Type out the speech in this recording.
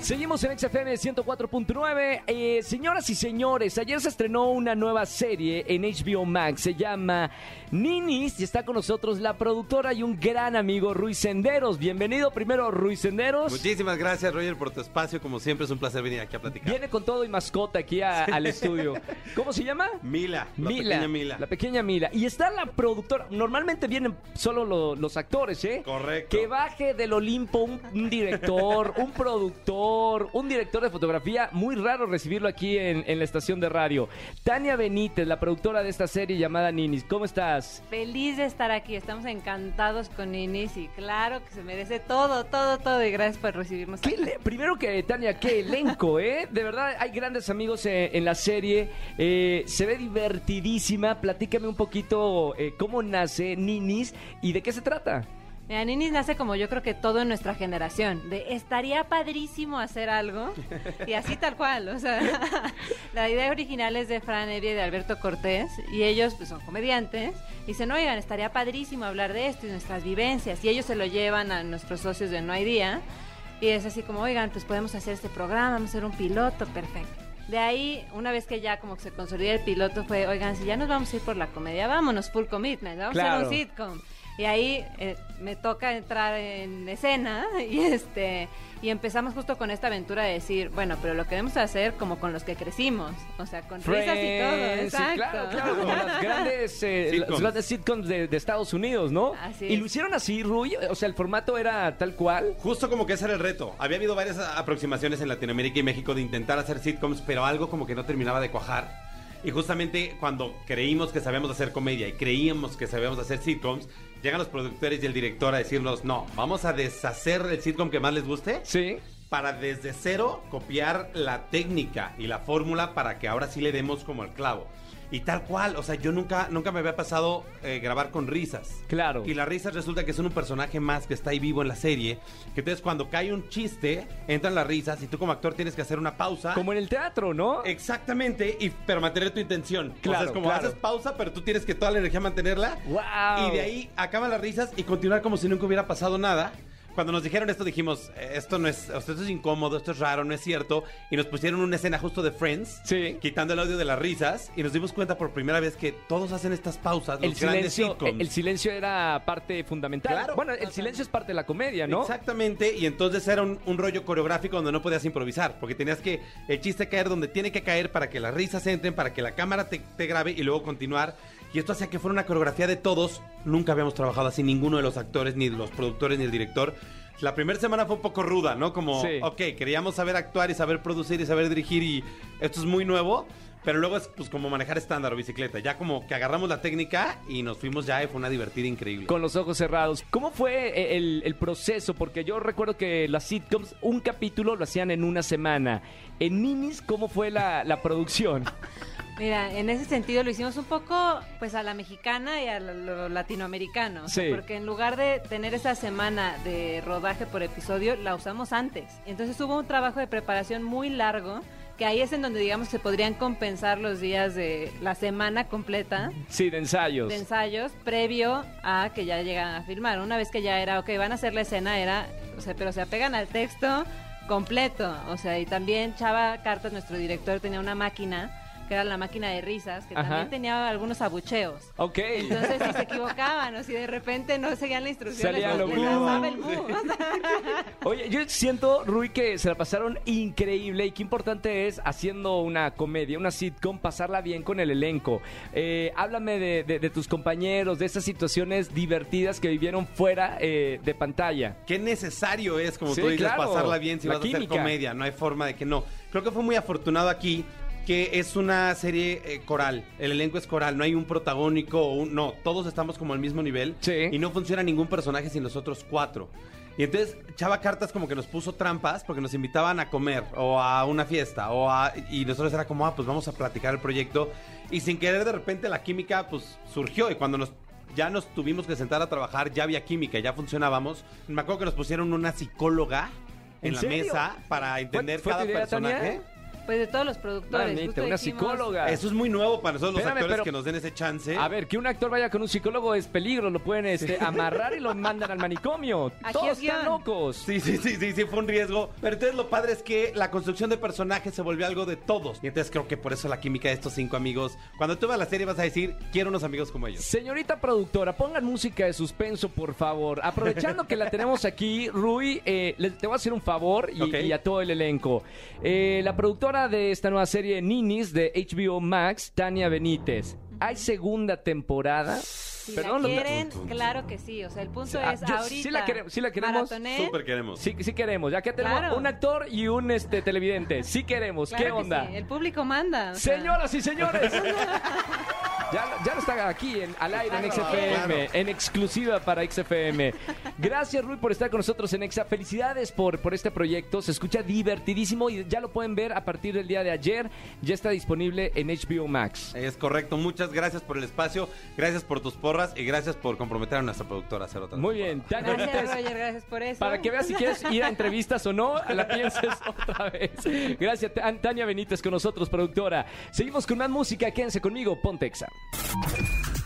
Seguimos en XFM 104.9. Eh, señoras y señores, ayer se estrenó una nueva serie en HBO Max. Se llama Ninis y está con nosotros la productora y un gran amigo, Ruiz Senderos. Bienvenido primero, Ruiz Senderos. Muchísimas gracias, Roger, por tu espacio. Como siempre, es un placer venir aquí a platicar. Viene con todo y mascota aquí a- al estudio. ¿Cómo se llama? Mila, la pequeña Mila. La pequeña Mila. Y está la productora. Normalmente vienen solo lo- los actores, ¿eh? Correcto. Que baje del Olimpo un, un director, un productor, un director de fotografía. Muy raro recibirlo aquí en, en la estación de radio. Tania Benítez, la productora de esta serie llamada Ninis. ¿Cómo estás? Feliz de estar aquí, estamos encantados con Inis y claro que se merece todo, todo, todo y gracias por recibirnos. ¿Qué aquí. le- primero que Tania, qué elenco, ¿eh? De verdad, hay grandes amigos eh, en la serie. Eh, se ve divertidísima. Platícame un poquito eh, cómo nace Ninis y de qué se trata. Mira, Ninis nace como yo creo que todo en nuestra generación, de estaría padrísimo hacer algo y así tal cual, o sea, la idea original es de Fran Evia y de Alberto Cortés y ellos pues son comediantes, dicen, oigan, estaría padrísimo hablar de esto y nuestras vivencias y ellos se lo llevan a nuestros socios de No hay día y es así como, oigan, pues podemos hacer este programa, vamos a hacer un piloto, perfecto. De ahí, una vez que ya como que se consolida el piloto, fue, oigan, si ya nos vamos a ir por la comedia, vámonos, full commitment, vamos a hacer un sitcom. Y ahí eh, me toca entrar en escena y este y empezamos justo con esta aventura de decir, bueno, pero lo queremos hacer como con los que crecimos, o sea, con risas y todo, Friends, sí, exacto. claro, claro, como las grandes, eh, Sitcoms. las grandes sitcoms de, de Estados Unidos, ¿no? Así Y lo hicieron así, Rui, o sea, el formato era tal cual. Justo como que ese era el reto. Había habido varias aproximaciones en Latinoamérica y México de intentar hacer sitcoms, pero algo como que no terminaba de cuajar. Y justamente cuando creímos que sabíamos hacer comedia y creíamos que sabíamos hacer sitcoms, llegan los productores y el director a decirnos, no, vamos a deshacer el sitcom que más les guste Sí. Para desde cero copiar la técnica y la fórmula para que ahora sí le demos como el clavo. Y tal cual, o sea, yo nunca, nunca me había pasado eh, grabar con risas. Claro. Y las risas resulta que son un personaje más que está ahí vivo en la serie. Que entonces cuando cae un chiste, entran las risas y tú como actor tienes que hacer una pausa. Como en el teatro, ¿no? Exactamente, y, pero mantener tu intención. o Claro, sea, es como claro. haces pausa, pero tú tienes que toda la energía mantenerla. ¡Wow! Y de ahí acaban las risas y continuar como si nunca hubiera pasado nada. Cuando nos dijeron esto dijimos, "Eh, esto no es, esto es incómodo, esto es raro, no es cierto. Y nos pusieron una escena justo de Friends, Sí. quitando el audio de las risas. Y nos dimos cuenta por primera vez que todos hacen estas pausas, los El grandes silencio, el silencio era parte fundamental. Claro. bueno, el silencio es parte de la comedia, ¿no? Exactamente, y entonces era un, un rollo coreográfico donde no podías improvisar, porque tenías que el chiste caer donde tiene que caer para que las risas entren, para que la cámara te, te grabe y luego continuar. Y esto hacía que fuera una coreografía de todos. Nunca habíamos trabajado así, ninguno de los actores, ni de los productores, ni el director. La primera semana fue un poco ruda, ¿no? Como, Sí. ok, queríamos saber actuar y saber producir y saber dirigir y esto es muy nuevo. Pero luego es pues como manejar estándar o bicicleta. Ya como que agarramos la técnica y nos fuimos ya y fue una divertida increíble. Con los ojos cerrados. ¿Cómo fue eh, el, el proceso? Porque yo recuerdo que las sitcoms, un capítulo lo hacían en una semana. En Ninis, ¿cómo fue la, la producción? Mira, en ese sentido lo hicimos un poco pues a la mexicana y a lo, latinoamericano, o sea, Sí. porque en lugar de tener esa semana de rodaje por episodio, la usamos antes. Entonces hubo un trabajo de preparación muy largo, que ahí es en donde digamos se podrían compensar los días de la semana completa Sí, de ensayos. de ensayos previo a que ya llegan a filmar. Una vez que ya era, ok, van a hacer la escena, era, o sea, pero se apegan al texto completo. O sea, y también Chava Cartas, nuestro director, tenía una máquina, que era la máquina de risas, que Ajá. también tenía algunos abucheos. Ok. Entonces, si se equivocaban o si de repente no seguían la instrucción, Salía les, lo les lanzaba el bu. Oye, yo siento, Rui, que se la pasaron increíble y qué importante es haciendo una comedia, una sitcom, pasarla bien con el elenco. Eh, háblame de, de- de tus compañeros, de esas situaciones divertidas que vivieron fuera eh, de pantalla. Qué necesario es, como Sí, tú dices, claro. pasarla bien si La vas a hacer química. comedia. No hay forma de que no. Creo que fue muy afortunado aquí que es una serie eh, coral. El elenco es coral, no hay un protagónico o un. No, todos estamos como al mismo nivel. Sí. Y no funciona ningún personaje sin los otros cuatro. Y entonces Chava Cartas como que nos puso trampas porque nos invitaban a comer o a una fiesta o a, y nosotros era como, ah, pues vamos a platicar el proyecto y sin querer de repente la química pues surgió y cuando nos ya nos tuvimos que sentar a trabajar, ya había química, ya funcionábamos. Me acuerdo que nos pusieron una psicóloga en, ¿En la serio? mesa para entender cada personaje. Pues de todos los productores. Manita, justo una dijimos- psicóloga. Eso es muy nuevo para nosotros los Espérame, actores pero- que nos den ese chance. A ver, que un actor vaya con un psicólogo es peligro, lo pueden este, amarrar y lo mandan al manicomio. Aquí Todos es guion. están locos. Sí, sí, sí, sí, sí, fue un riesgo. Pero entonces lo padre es que la construcción de personajes se volvió algo de todos. Y entonces creo que por eso la química de estos cinco amigos. Cuando tú veas la serie vas a decir, quiero unos amigos como ellos. Señorita productora, pongan música de suspenso, por favor. Aprovechando que la tenemos aquí, Rui, eh, te voy a hacer un favor y, Ok. y a todo el elenco. Eh, la productora de esta nueva serie Ninis de HBO Max, Tania Benítez. ¿Hay segunda temporada? Si Perdón, la lo- quieren, claro que sí. O sea, el punto Ah, es yo- ahorita. sí la queremos- sí la queremos. maratoné. Súper queremos. Sí, sí queremos. Ya que tenemos Claro. un actor y un este televidente. Sí queremos. Claro ¿Qué que onda? sí, El público manda. sea. Señoras y señores. Ya, ya no está aquí en, al aire en Claro, XFM, en exclusiva para XFM. Gracias, Rui, por estar con nosotros en Exa. Felicidades por, por este proyecto. Se escucha divertidísimo y ya lo pueden ver a partir del día de ayer. Ya está disponible en HBO Max. Es correcto. Muchas gracias por el espacio. Gracias por tus porras y gracias por comprometer a nuestra productora a hacer otra. Muy bien, Tania Gracias, Roger, gracias por eso. Para que veas si quieres ir a entrevistas o no, la pienses otra vez. Gracias, Tan- Tania Benítez, con nosotros, productora. Seguimos con más música. Quédense conmigo, Ponte Exa.